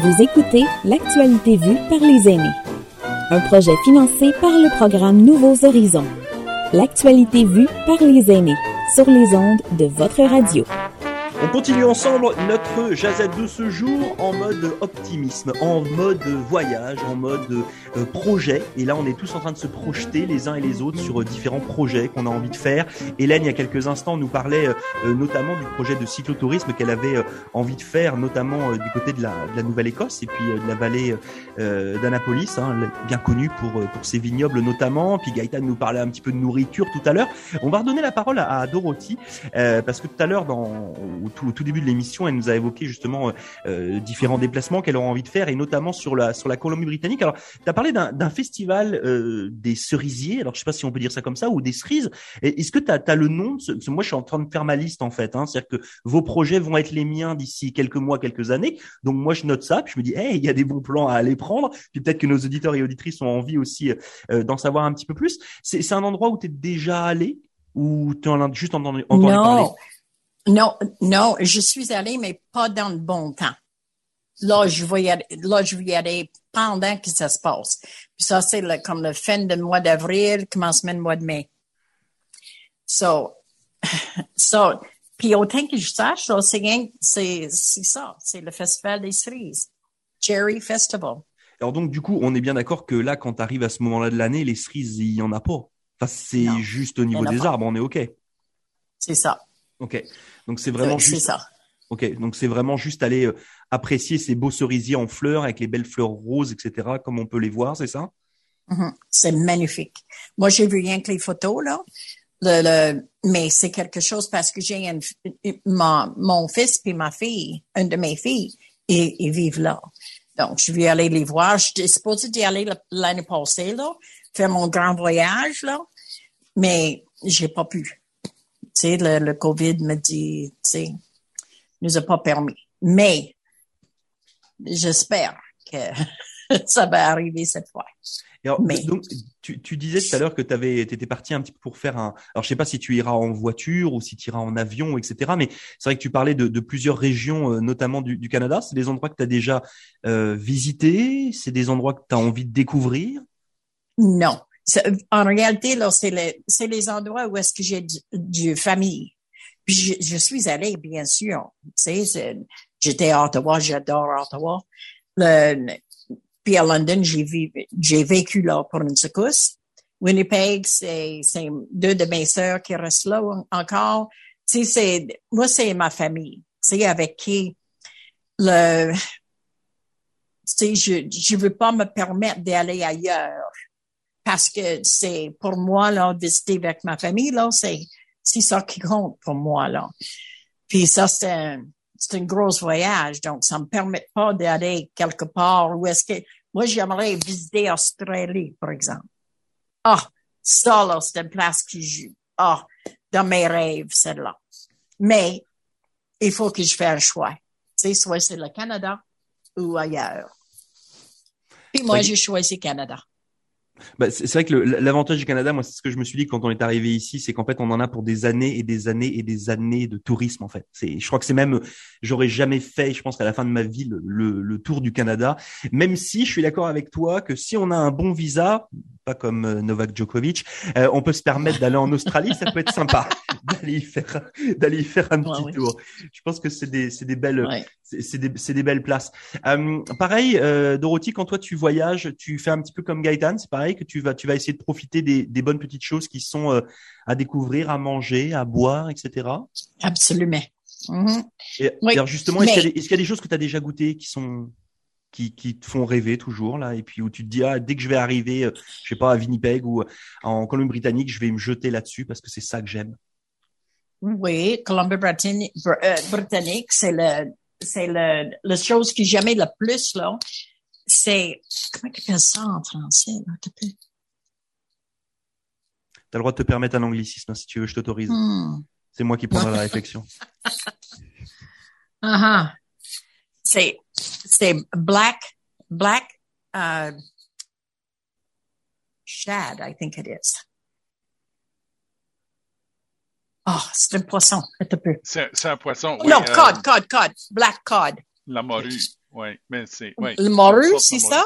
Vous écoutez L'actualité vue par les aînés. Un projet financé par le programme Nouveaux Horizons. L'actualité vue par les aînés sur les ondes de votre radio. On continue ensemble notre jazette de ce jour en mode optimisme, en mode voyage, en mode euh, projet. Et là, on est tous en train de se projeter les uns et les autres sur euh, différents projets qu'on a envie de faire. Hélène, il y a quelques instants, nous parlait euh, notamment du projet de cyclotourisme qu'elle avait envie de faire, notamment du côté de la, la Nouvelle-Écosse et puis de la vallée d'Annapolis, hein, bien connue pour, pour ses vignobles notamment. Puis Gaëtan nous parlait un petit peu de nourriture tout à l'heure. On va redonner la parole à, à Dorothy parce que tout à l'heure, dans tout, au tout début de l'émission, elle nous a évoqué justement euh, euh, différents déplacements qu'elle aurait envie de faire et notamment sur la sur la Colombie-Britannique. Alors, tu as parlé d'un festival euh, des cerisiers. Alors, je sais pas si on peut dire ça comme ça ou des cerises. Est-ce que tu as, le nom Moi, je suis en train de faire ma liste en fait. Hein. C'est-à-dire que vos projets vont être les miens d'ici quelques mois, quelques années. Donc moi, je note ça. Puis je me dis, hey, il y a des bons plans à aller prendre. Puis peut-être que nos auditeurs et auditrices ont envie aussi d'en savoir un petit peu plus. C'est un endroit où tu es déjà allé ou tu en as juste entendu, entendu non. parler non, non, je suis allée, mais pas dans le bon temps. Là, je vais y aller, là, je vais y aller pendant que ça se passe. Puis ça, c'est le, comme le fin du mois d'avril, commencement du mois de mai. So, so, puis autant que je sache, c'est, c'est, c'est ça, c'est le festival des cerises. Cherry Festival. Alors donc, du coup, on est bien d'accord que là, quand tu arrives à ce moment-là de l'année, les cerises, il y en a pas. Enfin, c'est juste au niveau des arbres, on est OK. C'est ça. OK. Donc c'est vraiment juste. ça. Ok, donc c'est vraiment juste aller euh, apprécier ces beaux cerisiers en fleurs avec les belles fleurs roses, etc. Comme on peut les voir, c'est ça? Mm-hmm. C'est magnifique. Moi, j'ai vu rien que les photos là, le, mais c'est quelque chose parce que j'ai mon fils et ma fille, une de mes filles, ils, vivent là. Donc, je vais aller les voir. J'étais supposée d'y aller l'année passée là, faire mon grand voyage là, mais j'ai pas pu sais, le, le, COVID me dit, tu sais, nous a pas permis. Mais j'espère que ça va arriver cette fois. Mais... Donc, tu, tu, disais tout à l'heure que tu étais parti un petit peu pour faire un. Alors, je sais pas si tu iras en voiture ou si tu iras en avion, etc. Mais c'est vrai que tu parlais de, de plusieurs régions, euh, notamment du, du Canada. C'est des endroits que tu as déjà euh, visités? C'est des endroits que tu as envie de découvrir? Non, en réalité, c'est les, les endroits où est-ce que j'ai du, famille. Puis je, je, suis allée, bien sûr. Tu sais, j'étais à Ottawa, j'adore Ottawa. Le, puis à London, j'ai, vécu là pour une secousse. Winnipeg, c'est, c'est deux de mes sœurs qui restent là encore. Tu sais, c'est, moi, c'est ma famille. Tu sais, avec qui le, tu sais, je, je veux pas me permettre d'aller ailleurs parce que c'est pour moi là visiter avec ma famille là c'est c'est ça qui compte pour moi là. Puis ça c'est un, c'est un gros voyage donc ça me permet pas d'aller quelque part où est-ce que moi j'aimerais visiter Australie par exemple. Ah ça là c'est une place qui joue. Ah dans mes rêves celle-là. Mais il faut que je fasse un choix. Tu sais soit c'est le Canada ou ailleurs. Puis moi j'ai choisi Canada bah, c'est vrai que l'avantage du Canada, moi, c'est ce que je me suis dit quand on est arrivé ici, c'est qu'en fait, on en a pour des années et des années et des années de tourisme. En fait, c'est, je crois que c'est même, j'aurais jamais fait, je pense qu'à la fin de ma vie, le, le, tour du Canada. Même si je suis d'accord avec toi que si on a un bon visa, pas comme euh, Novak Djokovic, euh, on peut se permettre d'aller en Australie, ça peut être sympa d'aller y faire, d'aller y faire un petit tour. Je pense que c'est des, c'est des belles, c'est des, c'est des belles places. Euh, pareil, euh, Dorothy, quand toi tu voyages, tu fais un petit peu comme Gaëtan, c'est pareil que tu vas, tu vas essayer de profiter des, des bonnes petites choses qui sont à découvrir, à manger, à boire, etc. Absolument. Et, alors justement, est-ce, qu'il y y a des choses que tu as déjà goûtées qui sont qui, qui te font rêver toujours là et puis où tu te dis ah dès que je vais arriver euh, je sais pas à Winnipeg ou en Colombie-Britannique je vais me jeter là-dessus parce que c'est ça que j'aime oui Colombie-Britannique c'est le c'est le la chose que j'aimais le plus là c'est comment tu appelle ça en français là? T'as le droit de te permettre un anglicisme si tu veux, je t'autorise. Hmm. C'est moi qui prendrai la réflexion. uh -huh. C'est c'est black black uh, shad, I think it is. Oh, c'est un poisson. C'est un poisson. Oui, non, euh, cod, cod, cod. Black cod. La morue. Oui, mais c'est. Le morue, c'est ça?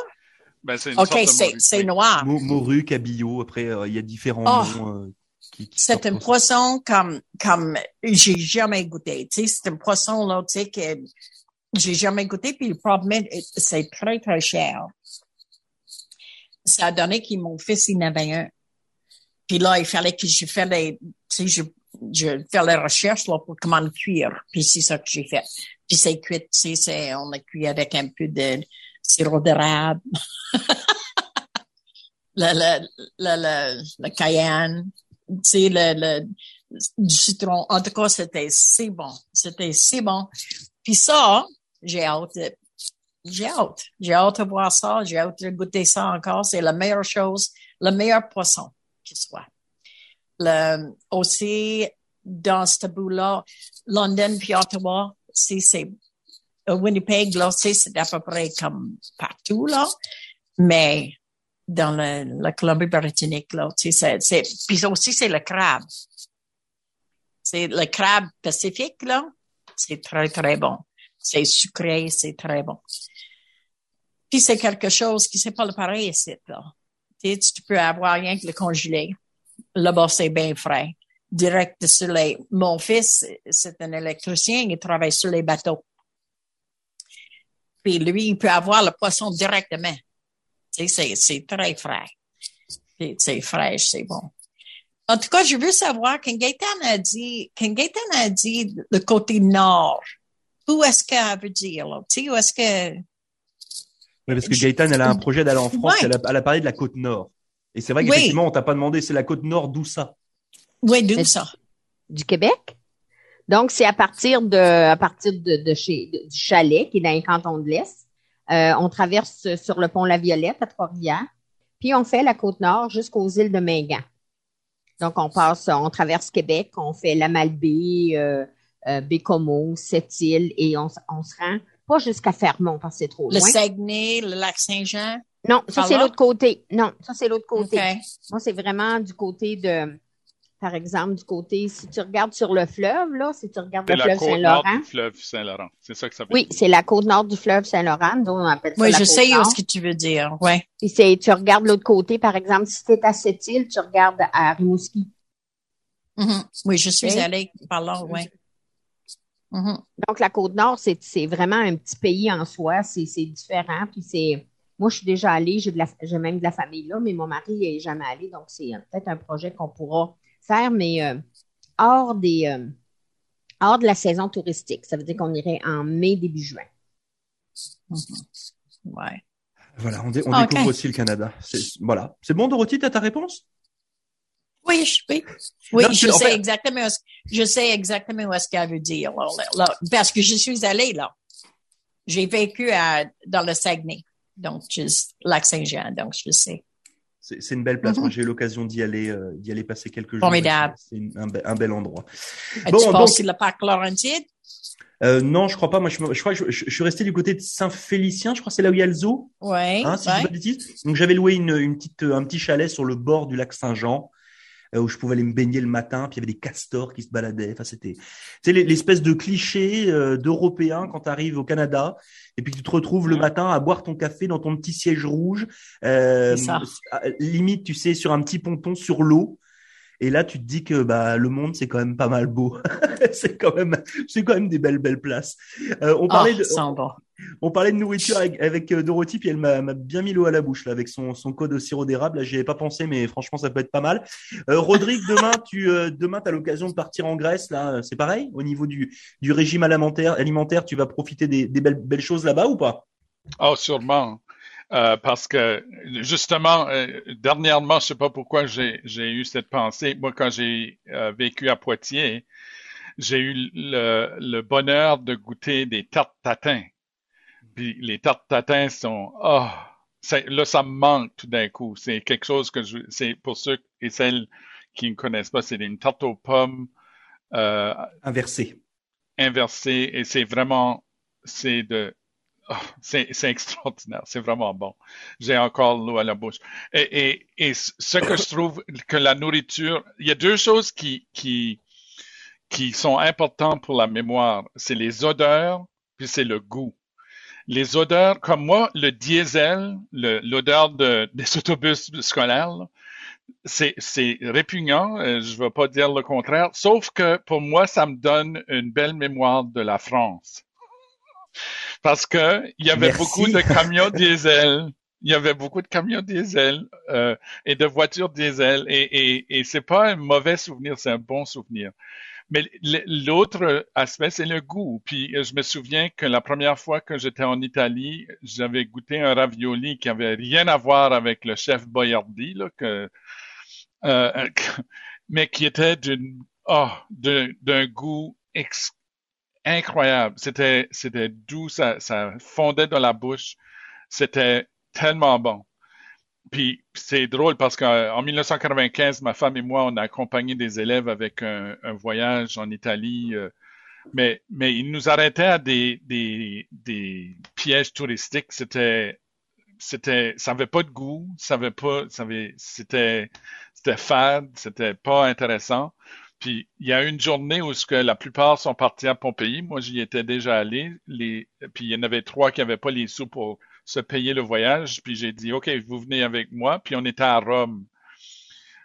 Ben, c'est une OK, sorte de c'est morue, c'est oui. noir. Mo- Morue, cabillaud. Après, euh, il y a différents Oh. noms. euh, qui, qui C'est un poisson comme, comme j'ai jamais goûté. Tu sais, c'est un poisson, là, tu sais, que j'ai jamais goûté, puis le problème, c'est très, très cher. Ça a donné que mon fils, il en avait un. Puis là, il fallait que je fasse les, je, je les recherches, là, pour comment le cuire. Puis c'est ça que j'ai fait. Puis c'est cuit, on a cuit avec un peu de sirop d'érable. le, cayenne, le, le, du citron. En tout cas, c'était si bon. C'était si bon. Puis ça, j'ai hâte. J'ai hâte. J'ai hâte de voir ça. J'ai hâte de goûter ça encore. C'est la meilleure chose, le meilleur poisson qui soit. Le, aussi, dans ce bout-là, London puis Ottawa, c'est, c'est, euh, Winnipeg, là, c'est, à peu près comme partout, là. Mais dans le, la Colombie-Britannique, là, tu sais, c'est, c'est, puis aussi, c'est le crabe. C'est le crabe pacifique, là. C'est très, très bon. C'est sucré, c'est très bon. Puis c'est quelque chose qui c'est pas le pareil ici, là. Tu tu peux avoir rien que le congelé. Là-bas, c'est bien frais. Direct sur les, mon fils, c'est un électricien, il travaille sur les bateaux. Puis lui, il peut avoir le poisson directement. C'est, c'est très frais. C'est fraîche, c'est bon. En tout cas, je veux savoir, quand Gaëtan a dit, quand Gaëtan a dit le côté nord, où est-ce qu'elle veut dire, là? Tu sais, où est-ce que, Ouais, parce que Gaëtan, elle a un projet d'aller en France. Ouais. Elle, a, elle a parlé de la côte nord. Et c'est vrai Oui. qu'effectivement, on t'a pas demandé, c'est la côte nord, d'où ça? Oui, d'où Mais- ça? du Québec. Donc, c'est à partir de, à partir de, de chez, de- du chalet, qui est dans les cantons de l'Est. Euh, on traverse sur le pont La Violette à Trois-Rivières. Puis, on fait la côte nord jusqu'aux îles de Mingan. Donc, on passe, on traverse Québec, on fait la Malbaie, euh, euh, Bécomo, Sept-Îles, et on, on se rend pas jusqu'à Fermont parce que c'est trop Le loin. Saguenay, le lac Saint-Jean? Non, ça, c'est l'autre côté. Non, ça, c'est l'autre côté. OK. Moi, c'est vraiment du côté de, par exemple, du côté, si tu regardes sur le fleuve, là, si tu regardes C'est le la fleuve côte nord Saint-Laurent. du fleuve Saint-Laurent. C'est ça que ça veut Oui, dire. c'est la côte nord du fleuve Saint-Laurent, dont on appelle ça Oui, la je côte sais nord. ce que tu veux dire. Ouais. Puis c'est, tu regardes l'autre côté, par exemple, si tu es à Sept-Îles, tu regardes à Rimouski. Mhm. Oui, je suis allée par là, ouais. Mhm. Donc, la côte nord, c'est, c'est vraiment un petit pays en soi. C'est, c'est différent. Puis c'est, moi, je suis déjà allée, j'ai, de la, j'ai même de la famille là, mais mon mari n'est jamais allé. Donc, c'est peut-être un projet qu'on pourra faire, mais euh, hors des, euh, hors de la saison touristique. Ça veut dire qu'on irait en mai, début juin. Ouais. Voilà, on, dé- on Ah, découvre aussi le Canada. C'est- Voilà. C'est bon, Dorothy, t'as ta réponse? Oui, je, oui. Oui, Non, je tu- sais fait- exactement, où est-ce- je sais exactement où est-ce qu'elle veut dire, là, là, là. parce que je suis allée là. J'ai vécu à, dans le Saguenay, donc juste lac Saint-Jean, donc je sais. C'est c'est une belle place. Mhm. Moi, j'ai eu l'occasion d'y aller, euh, d'y aller passer quelques jours. Formidable. C'est une- un, be- un bel endroit. Bon, passé donc- le parc Laurentide? Euh, non, je crois pas. Moi, je, je crois que je, je- je suis resté du côté de Saint-Félicien. Je crois que c'est là où il y a le zoo. Oui, Hein, si je pas bêtises. Donc j'avais loué une, une petite, un petit chalet sur le bord du lac Saint-Jean où je pouvais aller me baigner le matin. Puis il y avait des castors qui se baladaient. Enfin c'était, c'est l'espèce de cliché euh, d'Européen quand tu arrives au Canada et puis tu te retrouves le matin à boire ton café dans ton petit siège rouge, euh, ça. limite tu sais sur un petit ponton sur l'eau. Et là, tu te dis que bah le monde c'est quand même pas mal beau. c'est quand même, c'est quand même des belles belles places. Euh, on parlait Ah, de, ça va. On parlait de nourriture avec, avec euh, Dorothy, puis elle m'a bien mis l'eau à la bouche là avec son, son code au sirop d'érable. Là, j'y avais pas pensé, mais franchement, ça peut être pas mal. Euh, Rodrigue, demain, tu euh, demain, t'as l'occasion de partir en Grèce. Là, c'est pareil? Au niveau du, du régime alimentaire. Alimentaire, tu vas profiter des, des belles, belles choses là-bas ou pas? Oh, sûrement. Euh, parce que justement, euh, dernièrement, je sais pas pourquoi j'ai j'ai eu cette pensée. Moi, quand j'ai euh, vécu à Poitiers, j'ai eu le, le bonheur de goûter des tartes tatin. Puis les tartes tatin sont oh, c'est- là ça me manque tout d'un coup. C'est quelque chose que je c'est pour ceux et celles qui ne connaissent pas, c'est une tarte aux pommes euh, Inversé. inversée et c'est vraiment c'est de oh, c'est c'est extraordinaire, c'est vraiment bon. J'ai encore l'eau à la bouche. Et, et, et ce que je trouve que la nourriture, il y a deux choses qui qui qui sont importantes pour la mémoire, c'est les odeurs puis c'est le goût. Les odeurs, comme moi, le diesel, l'odeur de, des autobus scolaires, c'est, répugnant, euh, je ne vais pas dire le contraire, sauf que pour moi, ça me donne une belle mémoire de la France. Parce que il y avait beaucoup de camions diesel. Il y avait beaucoup de camions diesel euh, et de voitures diesel et, et, et c'est pas un mauvais souvenir, c'est un bon souvenir. Mais l'autre aspect, c'est le goût. Puis je me souviens que la première fois que j'étais en Italie, j'avais goûté un ravioli qui avait rien à voir avec le chef Boyardi, là, que, euh, mais qui était d'une oh, d'un goût incroyable. C'était c'était doux, ça, ça fondait dans la bouche. C'était tellement bon. Puis c'est drôle parce qu'en 1995, ma femme et moi, on a accompagné des élèves avec un, voyage en Italie, euh, mais mais ils nous arrêtaient à des des, des pièges touristiques. C'était c'était ça avait pas de goût, ça avait pas, ça avait c'était c'était fade, c'était pas intéressant. Puis il y a une journée où ce que la plupart sont partis à Pompéi. Moi, j'y étais déjà allé. Les, puis il y en avait trois qui n'avaient pas les sous pour se payer le voyage. Puis j'ai dit, OK, vous venez avec moi. Puis on était à Rome.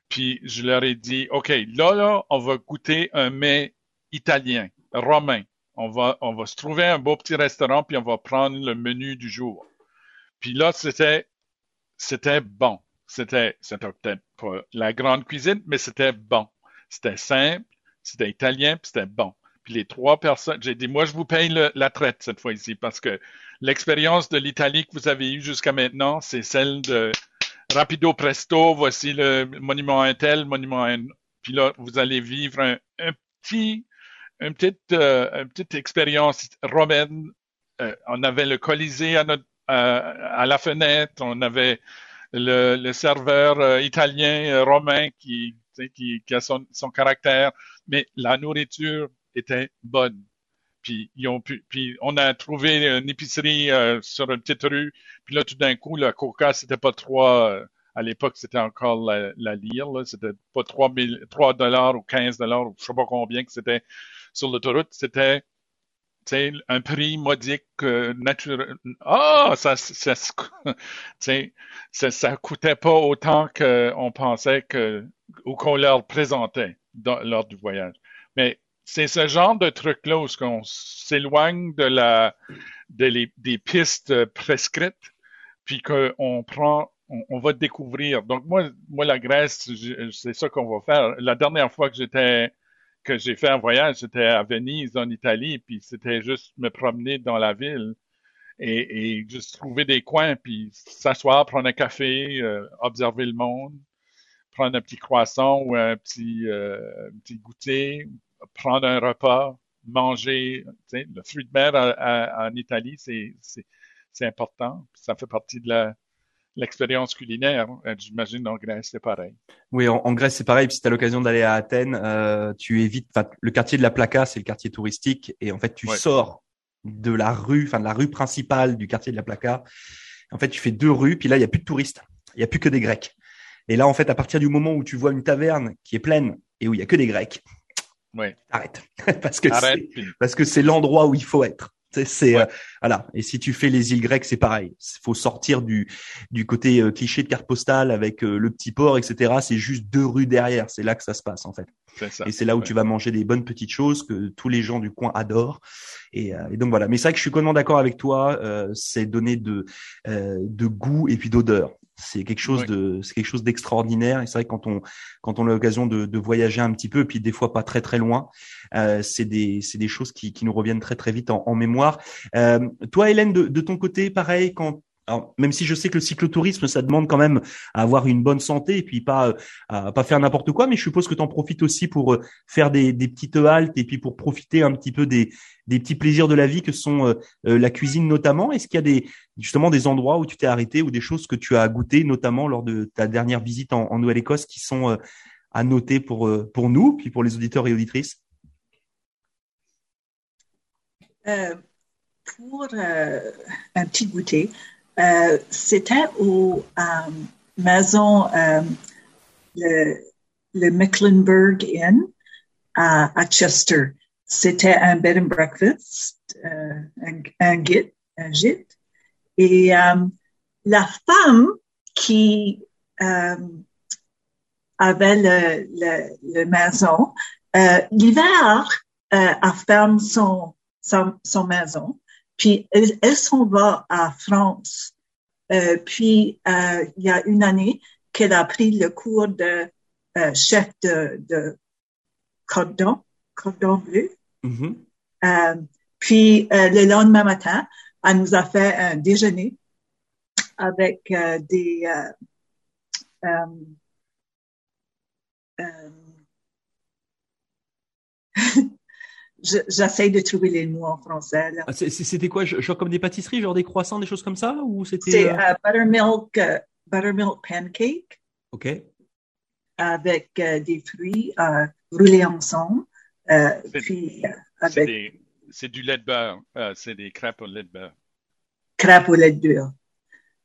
Puis je leur ai dit, OK, là, là, on va goûter un mets italien, romain. On va, on va se trouver un beau petit restaurant, puis on va prendre le menu du jour. Puis là, c'était, c'était bon. C'était, c'était peut-être pas la grande cuisine, mais c'était bon. C'était simple, c'était italien, puis c'était bon. Puis les trois personnes, j'ai dit, moi, je vous paye la traite cette fois-ci parce que l'expérience de l'Italie que vous avez eue jusqu'à maintenant, c'est celle de rapido presto, voici le monument Intel, le monument N. Puis là, vous allez vivre un, petit, une petite, euh, petite expérience romaine. Euh, on avait le Colisée à, notre, à la fenêtre, on avait le, le serveur euh, italien romain qui, qui, a son caractère, mais la nourriture était bonne. Puis ils ont pu, puis on a trouvé une épicerie euh, sur une petite rue. Puis là, tout d'un coup, le coca, c'était pas trois. Euh, à l'époque, c'était encore la, la lire. C'était pas trois trois dollars ou 15 dollars ou je sais pas combien que c'était sur l'autoroute. C'était un prix modique euh, naturel. Ah, ça, ça, ça, ça, coûtait pas autant qu'on pensait que ou qu'on leur présentait lors du voyage. Mais c'est ce genre de truc-là où on s'éloigne de la des pistes prescrites, puis qu'on prend, on, va découvrir. Donc moi, moi la Grèce, c'est ça qu'on va faire. La dernière fois que j'étais que j'ai fait un voyage, j'étais à Venise, en Italie, puis c'était juste me promener dans la ville et, et juste trouver des coins, puis s'asseoir, prendre un café, euh, observer le monde, prendre un petit croissant ou un petit, euh, petit goûter, prendre un repas, manger. Le fruit de mer en Italie, c'est important. Ça fait partie de l'expérience culinaire. Euh, j'imagine en Grèce, c'est pareil. Oui, en, Grèce, c'est pareil. si tu as l'occasion d'aller à Athènes, euh, tu évites. Le quartier de la Plaka, c'est le quartier touristique, et en fait, tu sors de la rue, enfin de la rue principale du quartier de la Plaka. En fait, tu fais deux rues, puis là, il y a plus de touristes. Il y a plus que des Grecs. Et là, en fait, à partir du moment où tu vois une taverne qui est pleine et où il y a que des Grecs, Ouais. Arrête. parce que c'est, parce que c'est l'endroit où il faut être. C'est euh, voilà. Et si tu fais les îles grecques, c'est pareil. Il faut sortir du du côté euh, cliché de carte postale avec euh, le petit port, etc. C'est juste deux rues derrière. C'est là que ça se passe en fait. Ça. Et c'est là où tu vas manger des bonnes petites choses que tous les gens du coin adorent. Et, et donc voilà. Mais c'est vrai que je suis complètement d'accord avec toi. c'est donner de de goût et puis d'odeur. C'est quelque chose de, c'est quelque chose d'extraordinaire. Et c'est vrai que quand on, quand on a l'occasion de, de, voyager un petit peu, et puis des fois pas très très loin, euh, c'est des, c'est des choses qui, qui nous reviennent très très vite en, en mémoire. Euh, toi, Hélène, de, de ton côté, pareil, quand même si je sais que le cyclotourisme, ça demande quand même à avoir une bonne santé et puis pas à pas faire n'importe quoi, mais je suppose que tu en profites aussi pour euh, faire des, petites haltes et puis pour profiter un petit peu des, petits plaisirs de la vie que sont euh, euh, la cuisine notamment. Est-ce qu'il y a des justement des endroits où tu t'es arrêté ou des choses que tu as goûtées notamment lors de ta dernière visite en, Nouvelle-Écosse qui sont à noter pour pour nous puis pour les auditeurs et auditrices? Pour un petit goûter, euh, c'était au euh, maison euh, le, le Mecklenburg Inn à, Chester. C'était un bed and breakfast, un, gîte. Et la femme qui avait le, maison, l'hiver, elle ferme son maison, puis elle, elle s'en va à France. Euh, puis euh, il y a une année qu'elle a pris le cours de euh, chef de, de cordon, cordon bleu. Mhm. Euh, puis le lendemain matin, elle nous a fait un déjeuner avec euh, des euh, je- J'essaie de trouver les mots en français. Ah, C'était quoi, genre comme des pâtisseries, genre des croissants, des choses comme ça, ou c'était C'est euh, euh, buttermilk, euh, buttermilk pancake Ok. avec euh, des fruits roulés ensemble. C'est- puis C'est avec des- c'est du lait de beurre. Euh, c'est des crêpes au lait de beurre. crêpes au lait de beurre.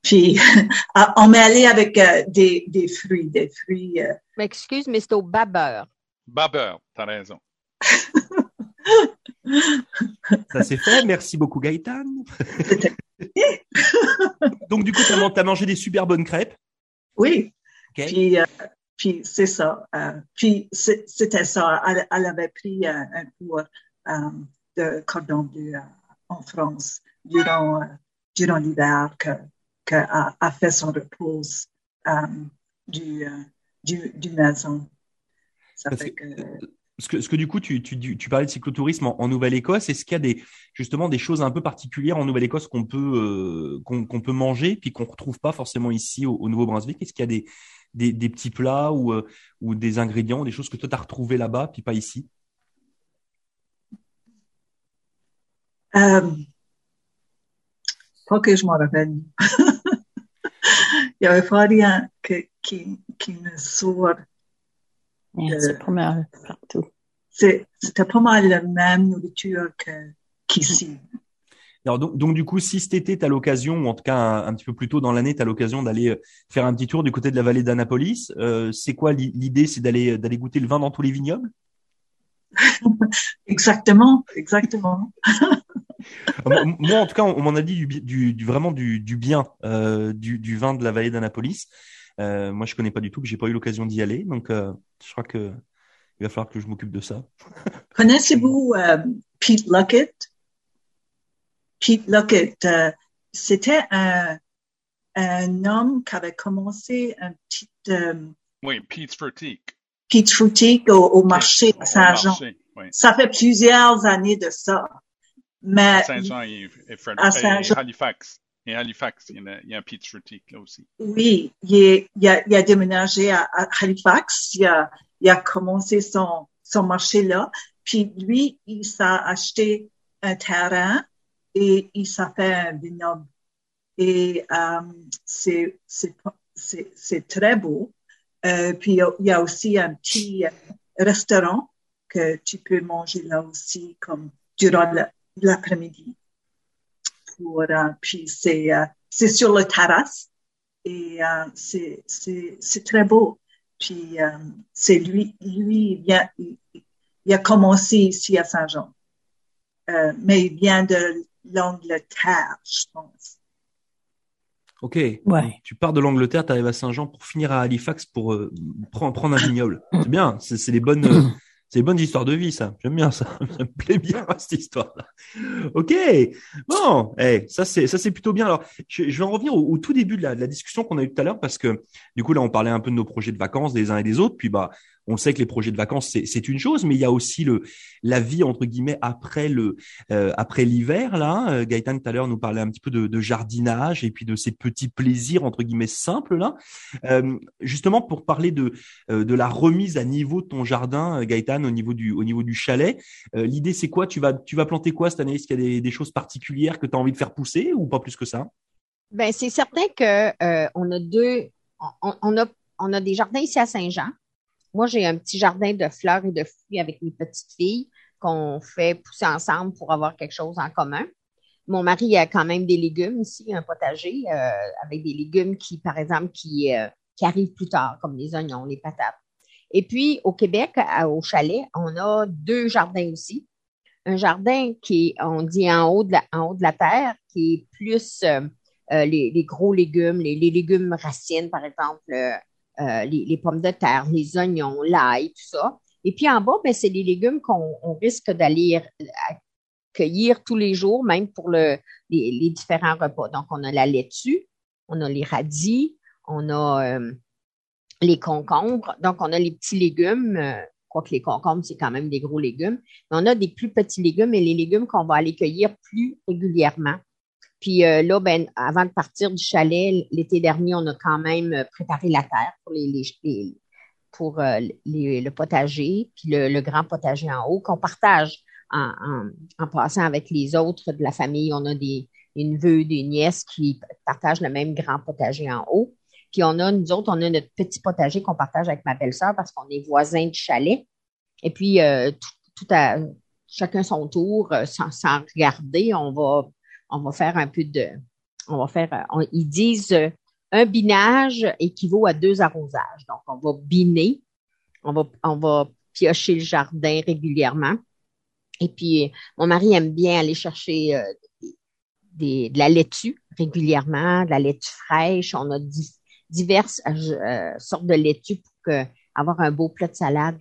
Puis ah, on met allé avec euh, des, des fruits, des fruits. euh, M'excuse, mais c'est au babeur. Babeur, t'as raison. Ça s'est fait. Merci beaucoup, Gaëtan. Donc, du coup, tu as, mangé des super bonnes crêpes. oui. Puis, euh, puis c'est ça. Euh, puis c'est- c'était ça. Elle, elle avait pris un, un cours euh, de cordon bleu euh, en France durant, euh, durant l'hiver que, que a, a fait son repos euh, du, euh, du, du maison. Ça Parce fait que- que, Ce que, du coup, tu, parlais de cyclotourisme en, Nouvelle-Écosse. Est-ce qu'il y a justement des choses un peu particulières en Nouvelle-Écosse qu'on peut, euh, manger puis qu'on retrouve pas forcément ici au, au Nouveau-Brunswick? Est-ce qu'il y a des, petits plats ou, euh, ou des ingrédients, des choses que toi, tu as retrouvées là-bas puis pas ici? Euh, pas que je m'en rappelle. Il y avait pas rien que, qui, qui me sort Yeah, c'est pas mal partout. c'est- c'était pas mal la même nourriture que, qu'ici. Alors donc, donc du coup, si cet été, tu as l'occasion, ou en tout cas un, un petit peu plus tôt dans l'année, tu as l'occasion d'aller euh, faire un petit tour du côté de la vallée d'Annapolis, euh, c'est quoi l'i- l'idée C'est d'aller d'aller goûter le vin dans tous les vignobles? Exactement, exactement. Euh, Moi, en tout cas, on, on m'en a dit du, du, du- vraiment du, du bien euh, du, du vin de la vallée d'Annapolis. Euh, moi, je connais pas du tout, que j'ai pas eu l'occasion d'y aller, donc euh, je crois que il va falloir que je m'occupe de ça. Connaissez-vous euh, Pete Luckett? Pete Luckett, euh, c'était un, un homme qui avait commencé un petit euh, Oui, Pete's Frutique. petite boutique au, au marché à Saint-Jean. oui. Ça fait plusieurs années de ça. Mais Saint-Jean et, et, Fred- à et Saint-Jean. Halifax. Et Halifax, il y, a, il y a là aussi. Oui, il, est- a, il a déménagé à, Halifax. Il a, a commencé son, son marché là. Puis lui, il s'est acheté un terrain et il s'est fait un vignoble. Et euh, c'est c'est c'est très beau. Euh, puis il y a- aussi un petit restaurant que tu peux manger là aussi comme durant la- l'après-midi. Pour, euh, puis c'est euh, c'est sur le terrasse et euh, c'est c'est c'est très beau. Puis euh, c'est lui lui il vient il, il a commencé ici à Saint-Jean, Euh, mais il vient de l'Angleterre, je pense. Ok. Ouais. Tu pars de l'Angleterre, tu arrives à Saint-Jean pour finir à Halifax pour euh, prendre, prendre un vignoble. C'est bien, c'est c'est les bonnes, euh, c'est les bonnes histoires de vie, ça. J'aime bien ça. Ça me plaît bien cette histoire-là. Ok. Bon, eh, ça c'est ça c'est plutôt bien. Alors, je, vais en revenir au, tout début de la, de la discussion qu'on a eu tout à l'heure parce que du coup là on parlait un peu de nos projets de vacances des uns et des autres. Puis bah on sait que les projets de vacances c'est une chose, mais il y a aussi le la vie entre guillemets après le euh, après l'hiver là. Euh, Gaëtan tout à l'heure nous parlait un petit peu de, de jardinage et puis de ces petits plaisirs entre guillemets simples là. Euh, justement pour parler de euh, de la remise à niveau de ton jardin, euh, Gaëtan, au niveau du au niveau du chalet. Euh, L'idée c'est quoi? Tu vas tu vas planter quoi cette année? Est-ce qu'il y a des, choses particulières que tu as envie de faire pousser ou pas plus que ça? Ben, c'est certain que on a deux, on, on a, on a des jardins ici à Saint-Jean. Moi, j'ai un petit jardin de fleurs et de fruits avec mes petites filles qu'on fait pousser ensemble pour avoir quelque chose en commun. Mon mari a quand même des légumes ici, un potager euh, avec des légumes qui, par exemple, qui, euh, qui arrivent plus tard, comme les oignons, les patates. Et puis, au Québec, au chalet, on a deux jardins aussi. un jardin qui est, on dit en haut de la, terre, qui est plus euh, les, les, gros légumes, les, les, légumes racines, par exemple, euh, les, pommes de terre, les oignons, l'ail, tout ça. Et puis en bas, ben, c'est les légumes qu'on risque d'aller cueillir tous les jours, même pour le, les, différents repas. Donc, on a la laitue, on a les radis, on a les concombres. Donc, on a les petits légumes que les concombres, c'est quand même des gros légumes. Mais on a des plus petits légumes et les légumes qu'on va aller cueillir plus régulièrement. Puis euh, là, ben, avant de partir du chalet, l'été dernier, on a quand même euh, préparé la terre pour, les, pour euh, le potager, puis le, grand potager en haut qu'on partage en, passant avec les autres de la famille. On a des, une veuve, des nièces qui partagent le même grand potager en haut. Puis on a, nous autres, on a notre petit potager qu'on partage avec ma belle-sœur parce qu'on est voisins du chalet. Et puis, tout, à chacun son tour, sans, regarder, on va, on va faire un peu de, on va faire, ils disent un binage équivaut à deux arrosages. Donc, on va biner, on va, on va piocher le jardin régulièrement. Et puis, mon mari aime bien aller chercher euh, de la laitue régulièrement, de la laitue fraîche. On a diverses euh, sortes de laitue pour que, avoir un beau plat de salade,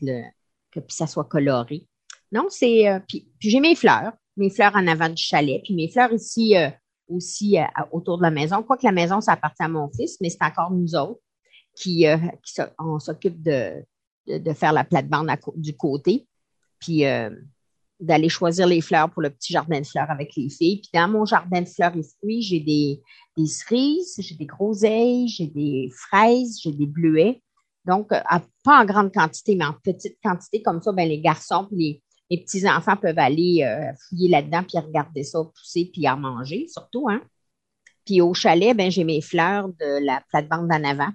que puis ça soit coloré. Non, c'est euh, puis, j'ai mes fleurs, mes fleurs en avant du chalet, puis mes fleurs ici euh, aussi autour de la maison. Quoique la maison, ça appartient à mon fils, mais c'est encore nous autres qui, qui on s'occupe de, de, faire la plate-bande du côté. Puis d'aller choisir les fleurs pour le petit jardin de fleurs avec les filles. Puis dans mon jardin de fleurs et fruits, j'ai des, des cerises, j'ai des groseilles, j'ai des fraises, j'ai des bleuets. Donc, euh, pas en grande quantité, mais en petite quantité, comme ça, ben, les garçons les, les petits-enfants peuvent aller euh, fouiller là-dedans, puis regarder ça pousser, puis en manger, surtout. Hein? Puis au chalet, ben, j'ai mes fleurs de la plate-bande d'en avant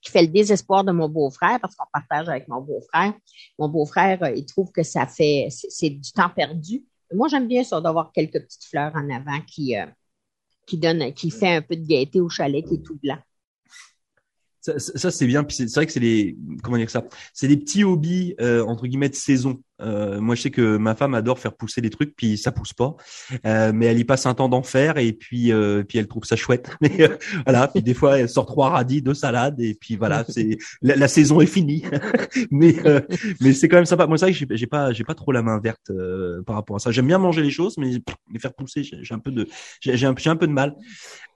qui fait le désespoir de mon beau-frère parce qu'on partage avec mon beau-frère. Mon beau-frère, euh, il trouve que ça fait, c'est du temps perdu. Moi, j'aime bien ça d'avoir quelques petites fleurs en avant qui, euh, qui qui fait un peu de gaieté au chalet qui est tout blanc. Ça, c'est bien. C'est vrai que c'est les comment dire ça, c'est des petits hobbies euh, entre guillemets de saison. Euh, moi, je sais que ma femme adore faire pousser des trucs, puis ça pousse pas, euh, mais elle y passe un temps d'enfer et puis euh, puis elle trouve ça chouette. Mais euh, voilà, puis des fois elle sort trois radis, deux salades et puis voilà, c'est la, saison est finie. mais euh, mais c'est quand même sympa. Moi, c'est vrai que j'ai pas j'ai pas trop la main verte par rapport à ça. J'aime bien manger les choses, mais les faire pousser, j'ai un peu de j'ai un, un peu de mal.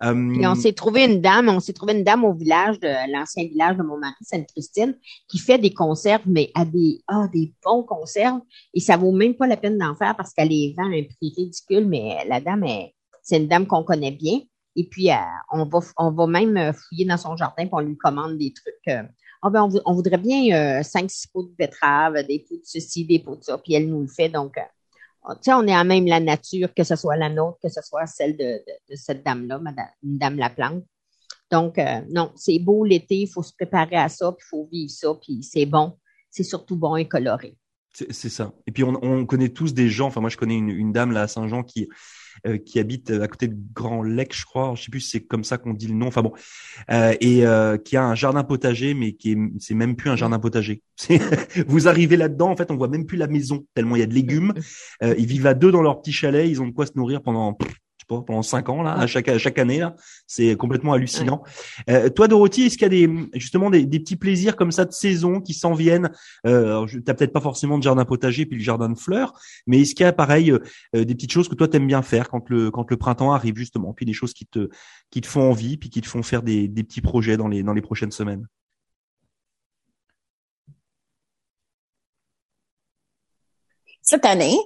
Et on s'est trouvé une dame, on s'est trouvé une dame au village de l'ancien village de mon mari, Sainte-Christine, qui fait des conserves, mais à des ah des bons conserves et ça vaut même pas la peine d'en faire parce qu'elle les vend à un prix ridicule, mais la dame, c'est une dame qu'on connaît bien. Et puis, euh, on, va, on va même fouiller dans son jardin pour lui commande des trucs. Euh, ah ben, on, voudrait bien euh, cinq, six pots de betterave, des pots de ceci, des pots de ça, puis elle nous le fait. Donc, tu sais, on est à même la nature, que ce soit la nôtre, que ce soit celle de, cette dame-là, madame, dame la plante. Donc, non, c'est beau l'été, il faut se préparer à ça, puis il faut vivre ça, puis c'est bon. C'est surtout bon et coloré. C'est ça. Et puis on, on, connaît tous des gens. Enfin, moi, je connais une, une dame là à Saint-Jean qui euh, qui habite à côté de Grand Lec, je crois. Je sais plus si c'est comme ça qu'on dit le nom. Enfin bon, euh, et euh, qui a un jardin potager, mais qui est c'est même plus un jardin potager. Vous arrivez là-dedans, en fait, on voit même plus la maison tellement il y a de légumes. Euh, ils vivent à deux dans leur petit chalet. Ils ont de quoi se nourrir pendant pendant cinq ans là, à chaque chaque année là, c'est complètement hallucinant. Euh, toi, Dorothy, est-ce qu'il y a des justement des, des, petits plaisirs comme ça de saison qui s'en viennent? Euh, T'as peut-être pas forcément de jardin potager puis le jardin de fleurs, mais est-ce qu'il y a pareil euh, euh, des petites choses que toi t'aimes bien faire quand le quand le printemps arrive justement, puis des choses qui te qui te font envie, puis qui te font faire des, des petits projets dans les dans les prochaines semaines? Cette année,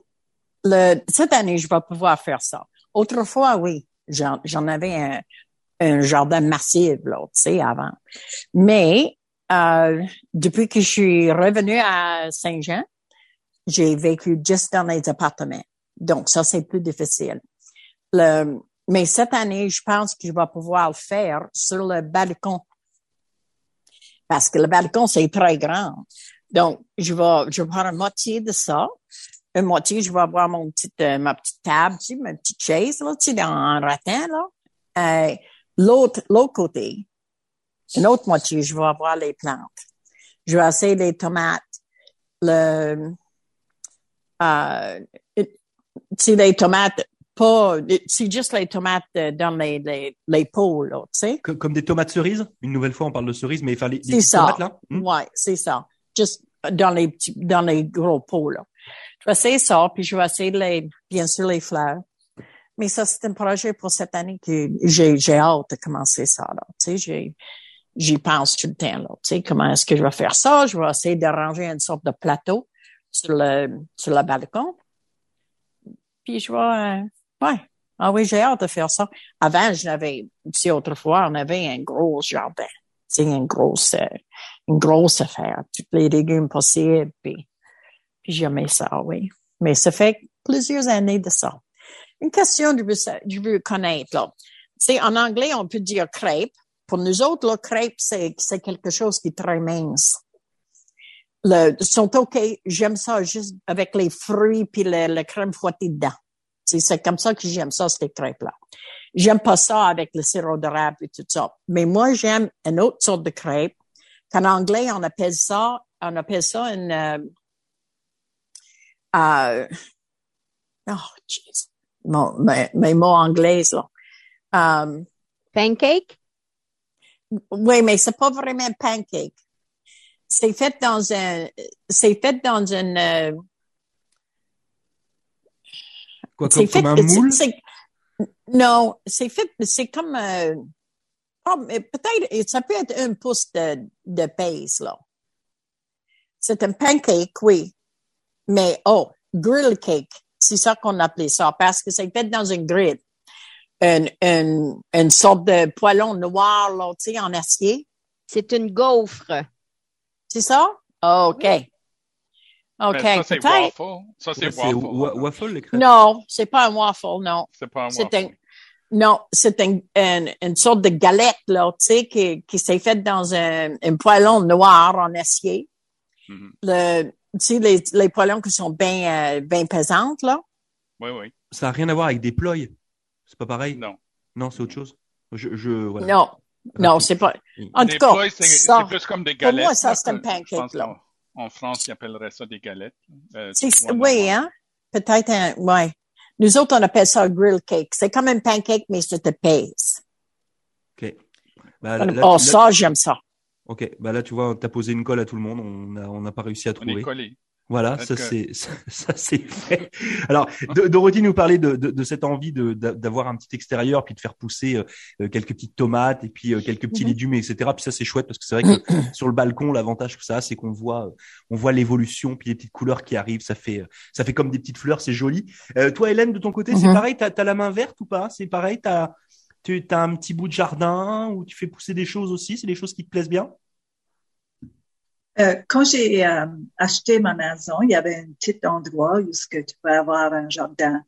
le, cette année, je vais pouvoir faire ça. Autrefois, oui, j'en avais un, jardin massif, là, tu sais, avant. Mais euh, depuis que je suis revenue à Saint-Jean, j'ai vécu juste dans les appartements. Donc, ça, c'est plus difficile. Le, mais cette année, je pense que je vais pouvoir le faire sur le balcon. Parce que le balcon, c'est très grand. Donc, je vais, je vais prendre moitié de ça une moitié, je vais avoir mon petit, euh, ma petite table, tu sais, ma petite chaise, là, tu sais, en ratin, là. Euh, l'autre, l'autre côté, une autre moitié, je vais avoir les plantes. Je vais essayer les tomates, le, euh, sais, les tomates, pas, c'est juste les tomates dans les, les, les pots, là, tu sais. Comme des tomates cerises? Une nouvelle fois, on parle de cerises, mais C'est petites ça. tomates là? Hmm? Ouais, c'est ça. Juste dans les petits, dans les gros pots, là. Je vais essayer ça, puis je vais essayer les, bien sûr, les fleurs. Mais ça, c'est un projet pour cette année que j'ai, j'ai hâte de commencer ça, là. Tu sais, j'ai, j'y pense tout le temps, là. Tu sais, comment est-ce que je vais faire ça? Je vais essayer d'arranger une sorte de plateau sur le, sur le balcon. Puis je vais, euh, ouais. Ah oui, j'ai hâte de faire ça. Avant, je n'avais, tu autrefois, on avait un gros jardin. Sais, une grosse, euh, une grosse affaire. Tous les légumes possibles, j'aimais ça, oui. Mais ça fait plusieurs années de ça. Une question que je veux, connaître, sais, en anglais, on peut dire crêpe. Pour nous autres, là, crêpe, c'est, c'est quelque chose qui est très mince. Le, sont OK, j'aime ça juste avec les fruits puis le, le crème fouettée dedans. Sais, C'est comme ça que j'aime ça, ces crêpes-là. J'aime pas ça avec le sirop d'érable et tout ça. Mais moi, j'aime une autre sorte de crêpe. qu'en anglais, on appelle ça, on appelle ça une, euh, oh, jeez. Mon, mes, mes mots anglais, là. Euh, Pancake? oui, mais c'est pas vraiment pancake. C'est fait dans un, c'est fait dans une, euh, Quoi, c'est comme, fait, comme un moule? non, c'est fait, c'est comme, euh, oh, mais peut-être, ça peut être un pouce de, de pèse, là. C'est un pancake, oui. Mais, oh, grill cake. C'est ça qu'on appelait ça, parce que c'est fait dans une grill. Une, une, une sorte de poêlon noir, là, tu sais, en acier. C'est une gaufre. C'est ça? OK. OK, Mais ça, c'est waffle. Ça, c'est Ouais, waffle. Non, c'est pas un waffle, non. C'est pas un waffle. un, non, c'est un, une, une sorte de galette, là, tu sais, qui, qui s'est faite dans un, un poêlon noir en acier. Mhm. Le, tu sais, les, les poêlons qui sont bien, euh, bien pesantes, là. Oui, oui. Ça a rien à voir avec des ploys. C'est pas pareil? Non. Non, c'est autre chose. Je, je voilà. Non, non, c'est pas. En Des tout cas, c'est ça, c'est plus comme des pour galettes. moi, ça, c'est un pancake, je pense là. En France, ils appelleraient ça des galettes. Euh, oui, hein? Peut-être un, ouais. Nous autres, on appelle ça un grill cake. C'est comme un pancake, mais c'est de pèse. Ok. Là, oh, là- ça, j'aime ça. Ok. Bah là, tu vois, t'as posé une colle à tout le monde. On a, on n'a pas réussi à On est trouver. collés. Voilà, ça c'est ça, ça, c'est fait. Alors, Do- Dorothy nous parlait de, de, de cette envie de d'a- d'avoir un petit extérieur, puis de faire pousser euh, euh, quelques petites tomates et puis euh, quelques petits Mhm. légumes, etc. Puis ça c'est chouette parce que c'est vrai que sur le balcon, l'avantage que ça, a, c'est qu'on voit, on voit l'évolution, puis les petites couleurs qui arrivent. Ça fait, ça fait comme des petites fleurs, c'est joli. Euh, toi, Hélène, de ton côté, c'est Mhm. pareil? T'as as la main verte ou pas? C'est pareil? T'as tu as un petit bout de jardin où tu fais pousser des choses aussi? C'est des choses qui te plaisent bien? Euh, quand j'ai euh, acheté ma maison, il y avait un petit endroit où ce que tu peux avoir un jardin.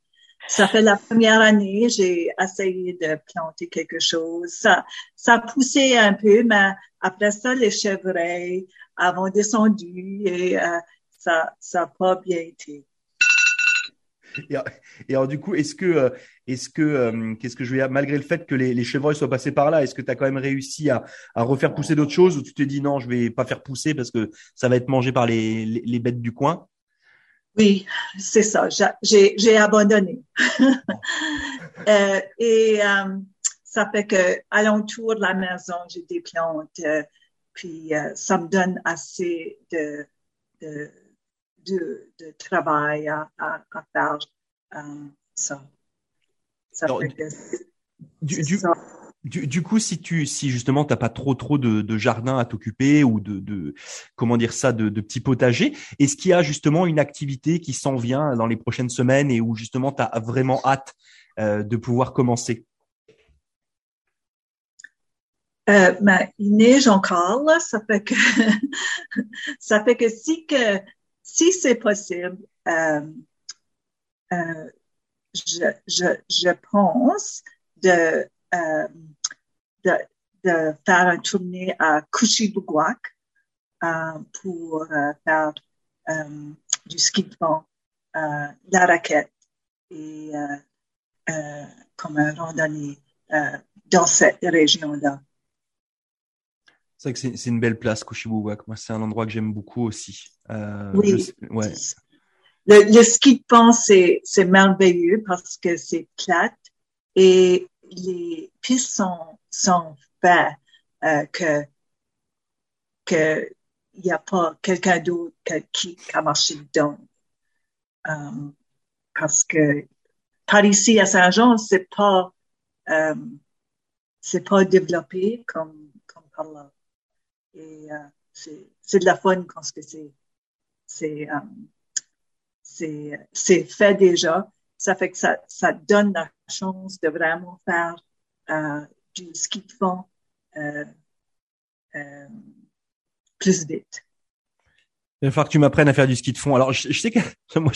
Ça fait la première année, j'ai essayé de planter quelque chose. Ça, ça poussait un peu, mais après ça, les chevreuils avaient descendu et euh, ça, ça n'a pas bien été. Et, et alors du coup, est-ce que, euh, est-ce que, euh, qu'est-ce que je dire, malgré le fait que les, les chevreuils soient passés par là, est-ce que tu as quand même réussi à, à refaire pousser d'autres choses ou tu t'es dit non, je vais pas faire pousser parce que ça va être mangé par les, les, les bêtes du coin? Oui, c'est ça. J'a- J'ai, abandonné. Euh, et euh, ça fait que alentour de la maison, j'ai des plantes. euh, puis ça me donne assez de de, de, de travail à, à, à faire euh, ça. Ça Alors, fait que du, du, ça. du, du coup, si tu, si justement t'as pas trop trop de, de jardin à t'occuper ou de, de, comment dire ça, de, de petits potagers, est-ce qu'il y a justement une activité qui s'en vient dans les prochaines semaines et où justement tu as vraiment hâte euh, de pouvoir commencer? Euh, mais il neige encore, là, ça fait que ça fait que si que si c'est possible, euh, euh, je, pense de, euh, faire un tournée à Kuchibouguac euh, pour faire du ski de fond, la raquette et comme un randonnée dans cette région-là. C'est vrai que c'est une belle place, Koshibuwak. Moi, c'est un endroit que j'aime beaucoup aussi. Euh, Oui. je ouais. le, ski de fond, c'est, c'est merveilleux parce que c'est plate et les pistes sont, sont faites euh, que que il n'y a pas quelqu'un d'autre qui, qui, a marché dedans. Euh, parce que par ici à Saint-Jean, c'est pas euh, c'est pas développé comme comme par là. Et c'est c'est de la fun parce que c'est c'est euh, c'est c'est fait déjà. Ça fait que ça ça donne la chance de vraiment faire euh, du ski de fond euh, euh, plus vite. Il va falloir que tu m'apprennes à faire du ski de fond. Alors, je, sais que moi,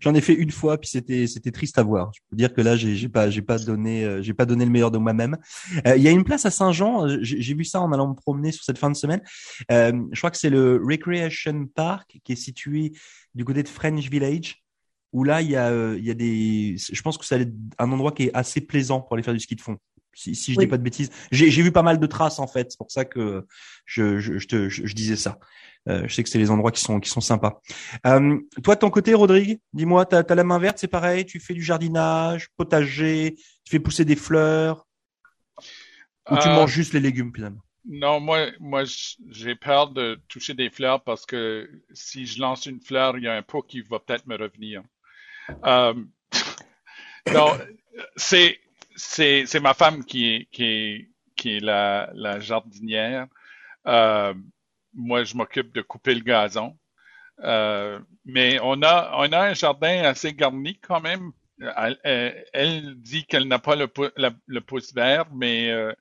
j'en ai fait une fois, puis c'était, c'était triste à voir. Je peux dire que là, j'ai, j'ai pas, j'ai pas donné, euh, j'ai pas donné le meilleur de moi-même. Euh, il y a une place à Saint-Jean. Euh, j'ai, vu ça en allant me promener sur cette fin de semaine. Euh, je crois que c'est le Recreation Park qui est situé du côté de French Village, où là, il y a, il y a des. Je pense que c'est un endroit qui est assez plaisant pour aller faire du ski de fond si, si je dis pas de bêtises. J'ai vu pas mal de traces en fait, c'est pour ça que je, je, je, te, je disais ça. Euh, je sais que c'est les endroits qui sont qui sont sympas. Euh, toi, de ton côté, Rodrigue, dis-moi, t'as as la main verte, c'est pareil. Tu fais du jardinage, potager, tu fais pousser des fleurs, ou tu euh, manges juste les légumes finalement? Non, moi, moi, j'ai peur de toucher des fleurs parce que si je lance une fleur, il y a un pot qui va peut-être me revenir. Euh, non, c'est c'est c'est ma femme qui est qui est qui est la la jardinière. Euh, moi, je m'occupe de couper le gazon. Euh, mais on a, on a un jardin assez garni quand même. Elle, dit qu'elle n'a pas le, pouce vert, mais euh,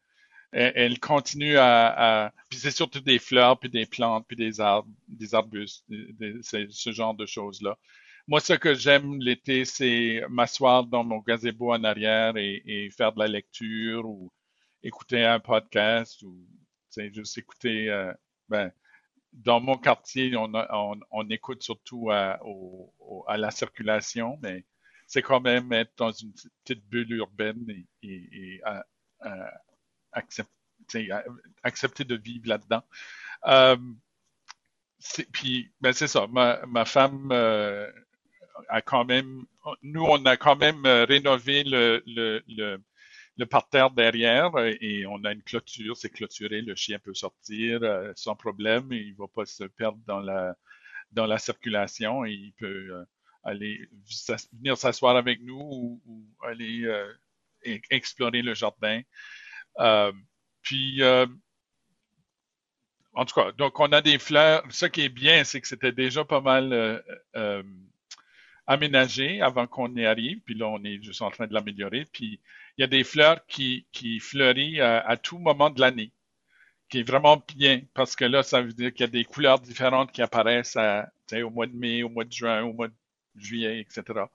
elle, continue à, Puis c'est surtout des fleurs, puis des plantes, puis des arbres, des arbustes, ce genre de choses-là. Moi, ce que j'aime l'été, c'est m'asseoir dans mon gazebo en arrière et, et, faire de la lecture ou écouter un podcast ou juste écouter euh, ben, dans mon quartier, on, on, on écoute surtout à, au, à, la circulation, mais c'est quand même être dans une petite bulle urbaine et, et, et accepter, accepter, de vivre là-dedans. Euh, puis, ben c'est ça. Ma, ma femme euh, a quand même, nous, on a quand même euh, rénové le, le, le le parterre derrière euh, et on a une clôture, c'est clôturé, le chien peut sortir euh, sans problème, il va pas se perdre dans la dans la circulation et il peut euh, aller venir s'asseoir avec nous ou, aller explorer le jardin. puis en tout cas, donc on a des fleurs. Ce qui est bien, c'est que c'était déjà pas mal aménagé avant qu'on y arrive. Puis là, on est juste en train de l'améliorer. Puis il y a des fleurs qui, qui fleurissent à, tout moment de l'année, qui est vraiment bien parce que là, ça veut dire qu'il y a des couleurs différentes qui apparaissent à, au mois de mai, au mois de juin, au mois de juillet, etc.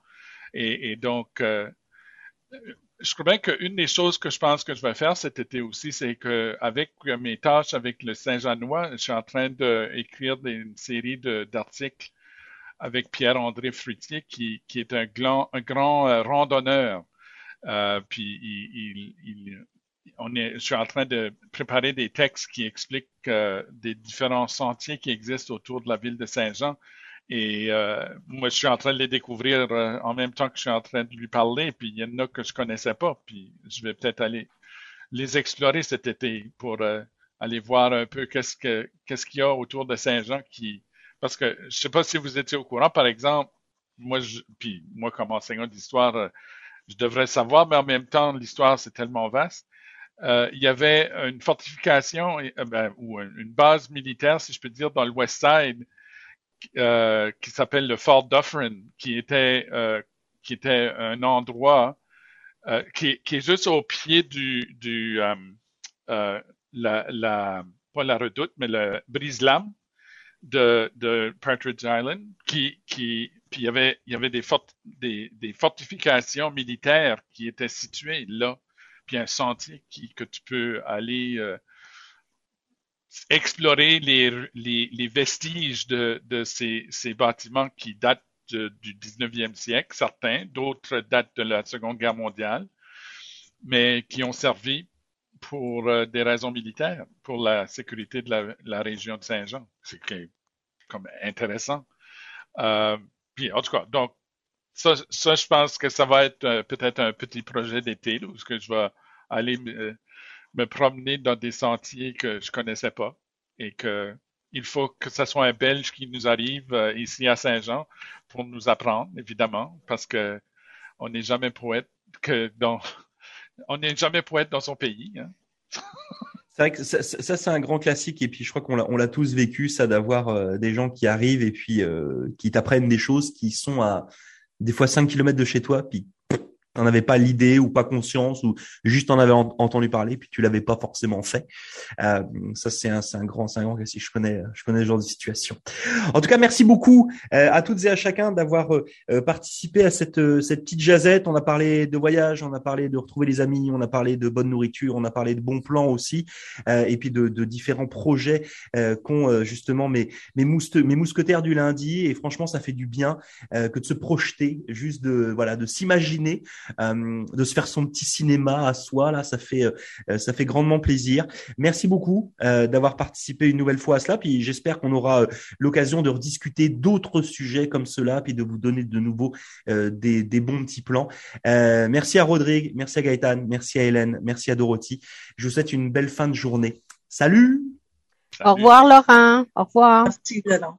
Et, donc, euh, je crois bien qu'une des choses que je pense que je vais faire cet été aussi, c'est que avec mes tâches avec le Saint-Jeanois, je suis en train d'écrire une série d'articles avec Pierre-André Fruitier, qui, qui, est un grand, un grand euh, randonneur euh, puis il, il, on est, je suis en train de préparer des textes qui expliquent euh, des différents sentiers qui existent autour de la ville de Saint-Jean. Et euh, moi, je suis en train de les découvrir euh, en même temps que je suis en train de lui parler. Puis il y en a que je connaissais pas. Puis je vais peut-être aller les explorer cet été pour aller voir un peu qu'est-ce que qu'est-ce qu'il y a autour de Saint-Jean qui parce que je sais pas si vous étiez au courant, par exemple, moi, je, puis moi comme enseignant d'histoire, je devrais savoir, mais en même temps, l'histoire, c'est tellement vaste. Euh, il y avait une fortification euh, ben, ou une base militaire, si je peux dire, dans le West Side euh, qui s'appelle le Fort Dufferin, qui était euh, qui était un endroit euh, qui, qui, est juste au pied du, du la, la pas la redoute, mais le brise-lames de, de Partridge Island, qui, qui puis il y avait, il y avait des, des, des, fortifications militaires qui étaient situées là, puis un sentier qui, que tu peux aller euh, explorer les, les, les, vestiges de, de ces, ces, bâtiments qui datent du 19e siècle, certains, d'autres datent de la Seconde Guerre mondiale, mais qui ont servi pour euh, des raisons militaires, pour la sécurité de la, la région de Saint-Jean. C'est comme intéressant. Euh, puis en tout cas, donc ça, ça, je pense que ça va être euh, peut-être un petit projet d'été où que je vais aller me, promener dans des sentiers que je connaissais pas et que il faut que ce soit un Belge qui nous arrive euh, ici à Saint-Jean pour nous apprendre, évidemment, parce que on n'est jamais poète que dans on n'est jamais poète dans son pays. Hein. C'est vrai que ça, c'est un grand classique et puis je crois qu'on l'a, tous vécu ça d'avoir euh, des gens qui arrivent et puis euh, qui t'apprennent des choses qui sont à des fois 5 kilomètres de chez toi n'en avais pas l'idée ou pas conscience ou juste en avais entendu parler puis tu l'avais pas forcément fait. Euh, ça c'est un, un grand, c'est un grand Je connais, je connais ce genre de situation. En tout cas, merci beaucoup euh, à toutes et à chacun d'avoir euh, participé à cette cette petite jazette. On a parlé de voyage, on a parlé de retrouver les amis, on a parlé de bonne nourriture, on a parlé de bons plans aussi, et puis de, de différents projets qu'ont justement mes mes, mes mousquetaires du lundi. Et franchement, ça fait du bien que de se projeter, juste de voilà, de s'imaginer euh, de se faire son petit cinéma à soi. Là, ça fait euh, ça fait grandement plaisir. Merci beaucoup euh, d'avoir participé une nouvelle fois à cela. Puis j'espère qu'on aura l'occasion de rediscuter d'autres sujets comme cela, puis de vous donner de nouveau des, des bons petits plans. merci à Rodrigue, merci à Gaëtan, merci à Hélène, merci à Dorothy. Je vous souhaite une belle fin de journée. Salut. Au revoir Laurent. Au revoir. Merci Laurent.